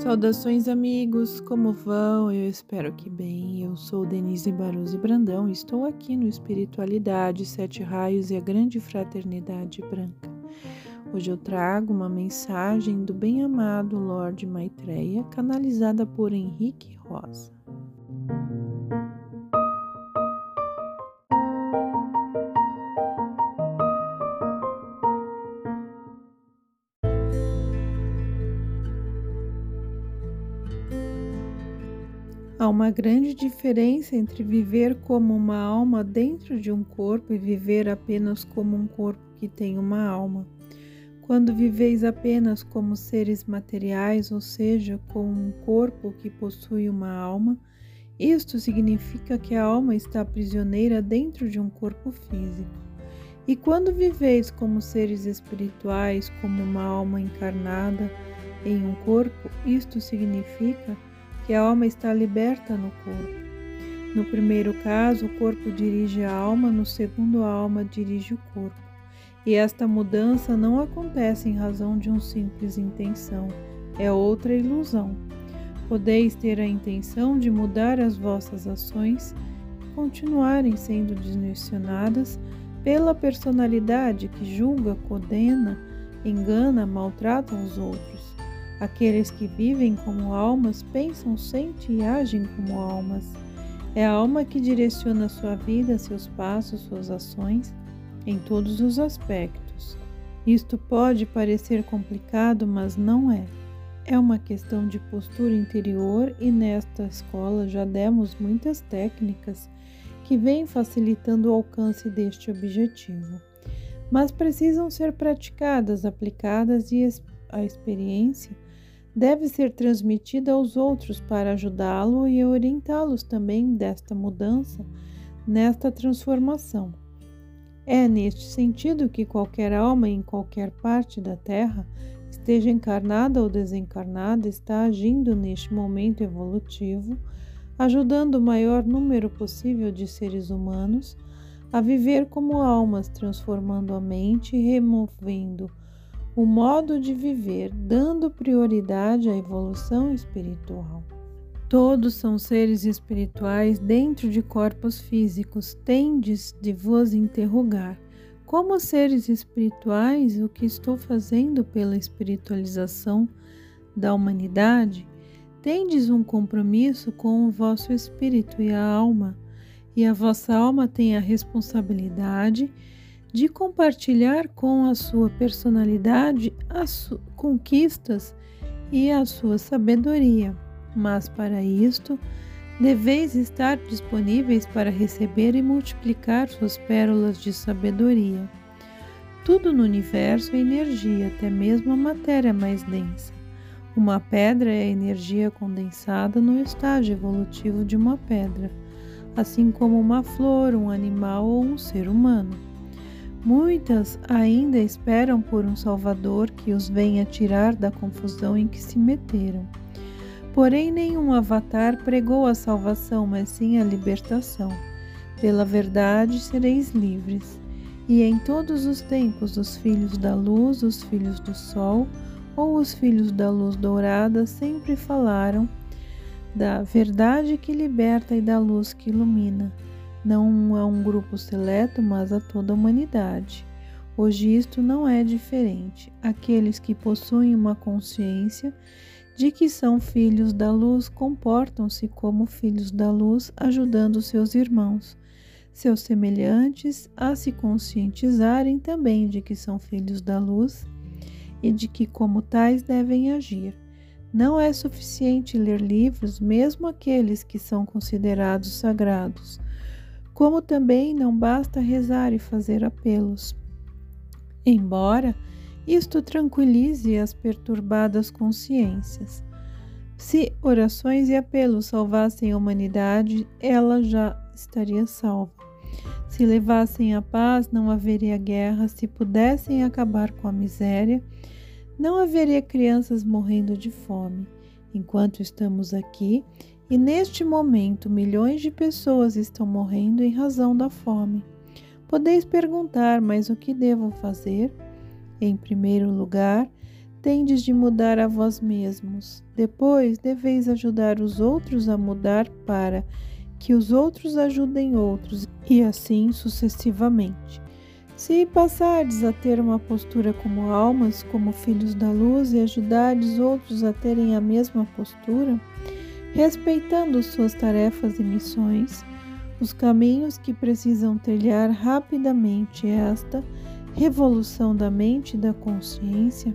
Saudações, amigos! Como vão? Eu espero que bem. Eu sou Denise Baruzzi Brandão e estou aqui no Espiritualidade, Sete Raios e a Grande Fraternidade Branca. Hoje eu trago uma mensagem do bem-amado Lorde Maitreya, canalizada por Henrique Rosa. Há uma grande diferença entre viver como uma alma dentro de um corpo e viver apenas como um corpo que tem uma alma. Quando viveis apenas como seres materiais, ou seja, com um corpo que possui uma alma, isto significa que a alma está prisioneira dentro de um corpo físico. E quando viveis como seres espirituais, como uma alma encarnada em um corpo, isto significa que a alma está liberta no corpo. No primeiro caso, o corpo dirige a alma, no segundo, a alma dirige o corpo. E esta mudança não acontece em razão de um simples intenção, é outra ilusão. Podeis ter a intenção de mudar as vossas ações continuarem sendo direcionadas pela personalidade que julga, condena, engana, maltrata os outros. Aqueles que vivem como almas pensam, sentem e agem como almas. É a alma que direciona sua vida, seus passos, suas ações, em todos os aspectos. Isto pode parecer complicado, mas não é. É uma questão de postura interior e nesta escola já demos muitas técnicas que vêm facilitando o alcance deste objetivo, mas precisam ser praticadas, aplicadas e a experiência deve ser transmitida aos outros para ajudá-lo e orientá-los também desta mudança, nesta transformação. É neste sentido que qualquer alma em qualquer parte da Terra, esteja encarnada ou desencarnada, está agindo neste momento evolutivo, ajudando o maior número possível de seres humanos a viver como almas, transformando a mente e removendo o modo de viver, dando prioridade à evolução espiritual. Todos são seres espirituais dentro de corpos físicos. Tendes de vos interrogar: como seres espirituais, o que estou fazendo pela espiritualização da humanidade? Tendes um compromisso com o vosso espírito e a alma, e a vossa alma tem a responsabilidade de compartilhar com a sua personalidade as conquistas e a sua sabedoria. Mas para isto, deveis estar disponíveis para receber e multiplicar suas pérolas de sabedoria. Tudo no universo é energia, até mesmo a matéria mais densa. Uma pedra é a energia condensada no estágio evolutivo de uma pedra, assim como uma flor, um animal ou um ser humano. Muitas ainda esperam por um Salvador que os venha tirar da confusão em que se meteram. Porém, nenhum avatar pregou a salvação, mas sim a libertação. Pela verdade sereis livres. E em todos os tempos, os filhos da luz, os filhos do sol ou os filhos da luz dourada sempre falaram da verdade que liberta e da luz que ilumina não a um grupo seleto, mas a toda a humanidade. Hoje isto não é diferente. Aqueles que possuem uma consciência de que são filhos da luz comportam-se como filhos da luz, ajudando seus irmãos, seus semelhantes, a se conscientizarem também de que são filhos da luz e de que, como tais, devem agir. Não é suficiente ler livros, mesmo aqueles que são considerados sagrados como também não basta rezar e fazer apelos. Embora isto tranquilize as perturbadas consciências. Se orações e apelos salvassem a humanidade, ela já estaria salva. Se levassem a paz, não haveria guerra. Se pudessem acabar com a miséria, não haveria crianças morrendo de fome. Enquanto estamos aqui, e neste momento, milhões de pessoas estão morrendo em razão da fome. Podeis perguntar, mas o que devo fazer? Em primeiro lugar, tendes de mudar a vós mesmos. Depois deveis ajudar os outros a mudar para que os outros ajudem outros, e assim sucessivamente. Se passardes a ter uma postura como almas, como filhos da luz, e ajudardes outros a terem a mesma postura, respeitando suas tarefas e missões, os caminhos que precisam trilhar rapidamente esta revolução da mente e da consciência,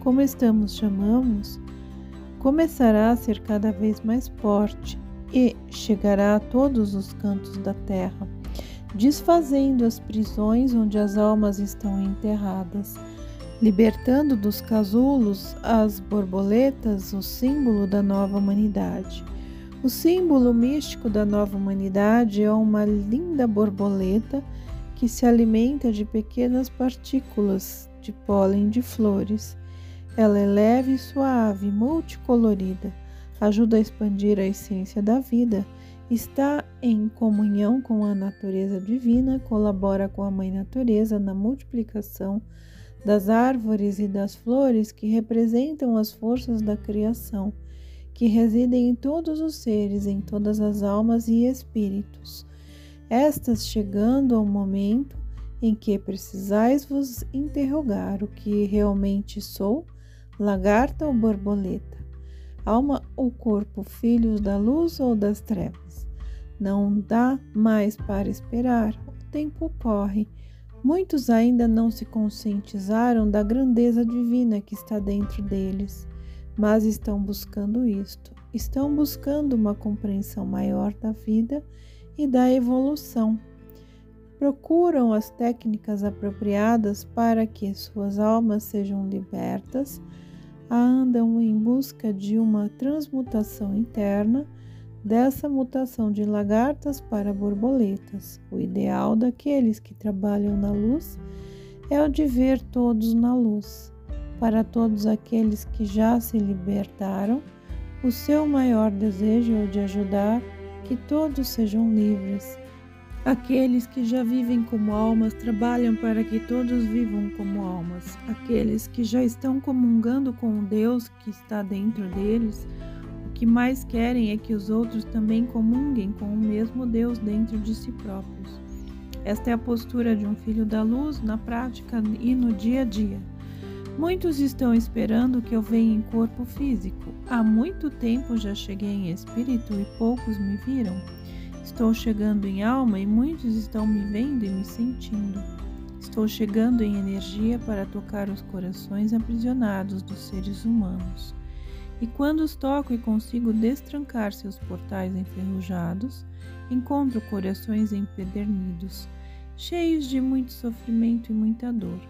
como estamos chamamos, começará a ser cada vez mais forte e chegará a todos os cantos da terra, desfazendo as prisões onde as almas estão enterradas, libertando dos casulos as borboletas, o símbolo da nova humanidade. O símbolo místico da nova humanidade é uma linda borboleta que se alimenta de pequenas partículas de pólen de flores ela é leve, suave, multicolorida, ajuda a expandir a essência da vida, está em comunhão com a natureza divina, colabora com a Mãe Natureza na multiplicação das árvores e das flores que representam as forças da criação, que residem em todos os seres, em todas as almas e espíritos. Estas chegando ao momento em que precisais vos interrogar o que realmente sou lagarta ou borboleta, alma ou corpo, filhos da luz ou das trevas. Não dá mais para esperar, o tempo corre. Muitos ainda não se conscientizaram da grandeza divina que está dentro deles, mas estão buscando isto. Estão buscando uma compreensão maior da vida e da evolução. Procuram as técnicas apropriadas para que suas almas sejam libertas andam em busca de uma transmutação interna, dessa mutação de lagartas para borboletas. O ideal daqueles que trabalham na luz é o de ver todos na luz. Para todos aqueles que já se libertaram, o seu maior desejo é o de ajudar que todos sejam livres Aqueles que já vivem como almas trabalham para que todos vivam como almas. Aqueles que já estão comungando com o Deus que está dentro deles, que mais querem é que os outros também comunguem com o mesmo Deus dentro de si próprios. Esta é a postura de um filho da luz na prática e no dia a dia. Muitos estão esperando que eu venha em corpo físico. Há muito tempo já cheguei em espírito e poucos me viram. Estou chegando em alma e muitos estão me vendo e me sentindo. Estou chegando em energia para tocar os corações aprisionados dos seres humanos. E quando os toco e consigo destrancar seus portais enferrujados, encontro corações empedernidos, cheios de muito sofrimento e muita dor.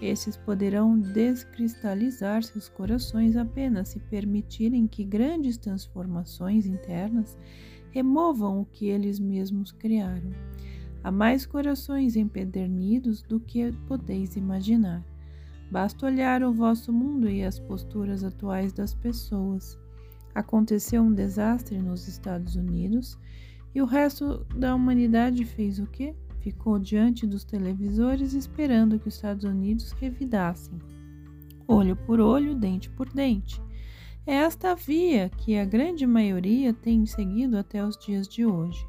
Esses poderão descristalizar seus corações apenas se permitirem que grandes transformações internas removam o que eles mesmos criaram. Há mais corações empedernidos do que podeis imaginar. Basta olhar o vosso mundo e as posturas atuais das pessoas. Aconteceu um desastre nos Estados Unidos e o resto da humanidade fez o quê? Ficou diante dos televisores esperando que os Estados Unidos revidassem. Olho por olho, dente por dente. É esta via que a grande maioria tem seguido até os dias de hoje.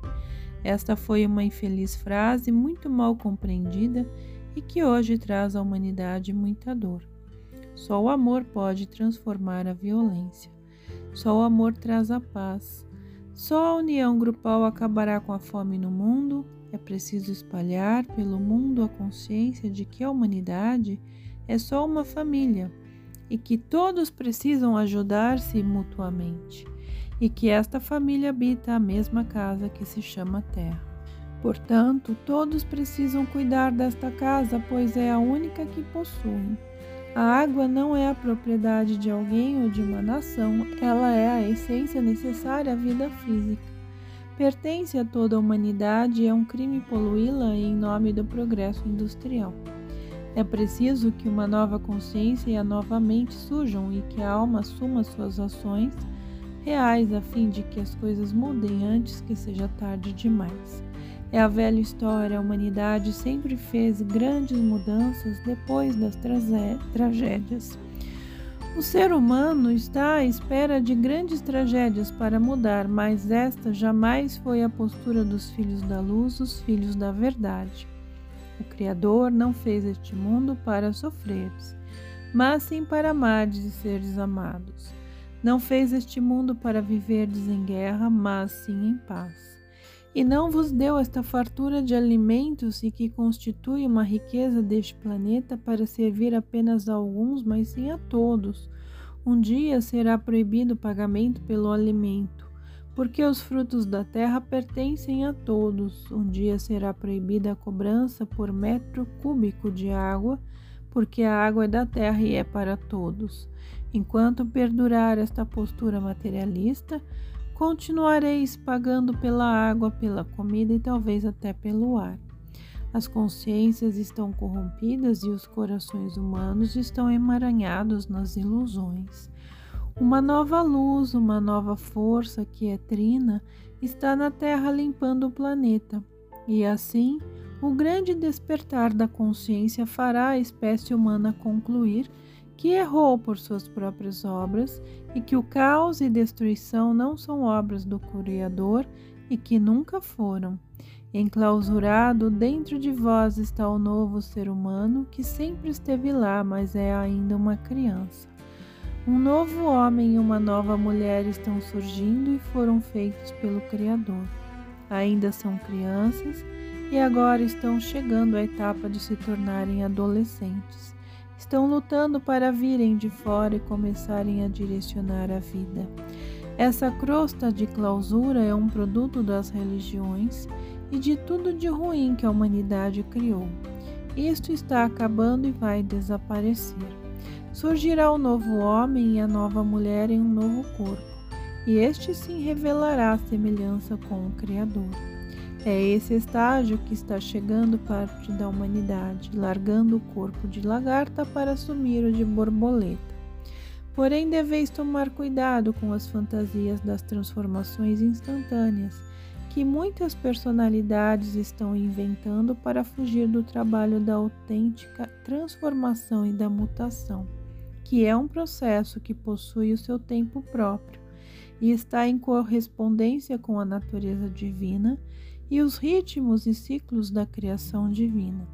Esta foi uma infeliz frase muito mal compreendida e que hoje traz à humanidade muita dor. Só o amor pode transformar a violência. Só o amor traz a paz. Só a união grupal acabará com a fome no mundo. É preciso espalhar pelo mundo a consciência de que a humanidade é só uma família e que todos precisam ajudar-se mutuamente, e que esta família habita a mesma casa que se chama Terra. Portanto, todos precisam cuidar desta casa, pois é a única que possuem. A água não é a propriedade de alguém ou de uma nação, ela é a essência necessária à vida física. Pertence a toda a humanidade e é um crime poluí-la em nome do progresso industrial. É preciso que uma nova consciência e a nova mente surjam e que a alma assuma suas ações reais a fim de que as coisas mudem antes que seja tarde demais. É a velha história, a humanidade sempre fez grandes mudanças depois das tragédias. O ser humano está à espera de grandes tragédias para mudar, mas esta jamais foi a postura dos filhos da luz, os filhos da verdade. O Criador não fez este mundo para sofreres, mas sim para amares e seres amados. Não fez este mundo para viverdes em guerra, mas sim em paz e não vos deu esta fartura de alimentos e que constitui uma riqueza deste planeta para servir apenas a alguns, mas sim a todos. Um dia será proibido o pagamento pelo alimento, porque os frutos da terra pertencem a todos. Um dia será proibida a cobrança por metro cúbico de água, porque a água é da terra e é para todos. Enquanto perdurar esta postura materialista, continuareis pagando pela água, pela comida e talvez até pelo ar. As consciências estão corrompidas e os corações humanos estão emaranhados nas ilusões. Uma nova luz, uma nova força que é trina, está na Terra limpando o planeta. E assim, o grande despertar da consciência fará a espécie humana concluir que errou por suas próprias obras e que o caos e destruição não são obras do Criador e que nunca foram. Enclausurado dentro de vós está o novo ser humano que sempre esteve lá, mas é ainda uma criança. Um novo homem e uma nova mulher estão surgindo e foram feitos pelo Criador. Ainda são crianças e agora estão chegando à etapa de se tornarem adolescentes estão lutando para virem de fora e começarem a direcionar a vida. Essa crosta de clausura é um produto das religiões e de tudo de ruim que a humanidade criou. Isto está acabando e vai desaparecer. Surgirá o novo homem e a nova mulher em um novo corpo, e este sim revelará a semelhança com o Criador. É esse estágio que está chegando parte da humanidade, largando o corpo de lagarta para assumir o de borboleta. Porém, deveis tomar cuidado com as fantasias das transformações instantâneas que muitas personalidades estão inventando para fugir do trabalho da autêntica transformação e da mutação, que é um processo que possui o seu tempo próprio e está em correspondência com a natureza divina e os ritmos e ciclos da criação divina.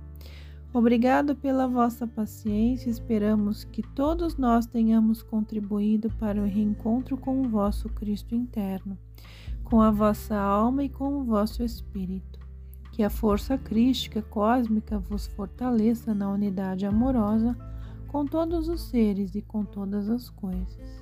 Obrigado pela vossa paciência, esperamos que todos nós tenhamos contribuído para o reencontro com o vosso Cristo interno, com a vossa alma e com o vosso espírito. Que a força crística cósmica vos fortaleça na unidade amorosa com todos os seres e com todas as coisas.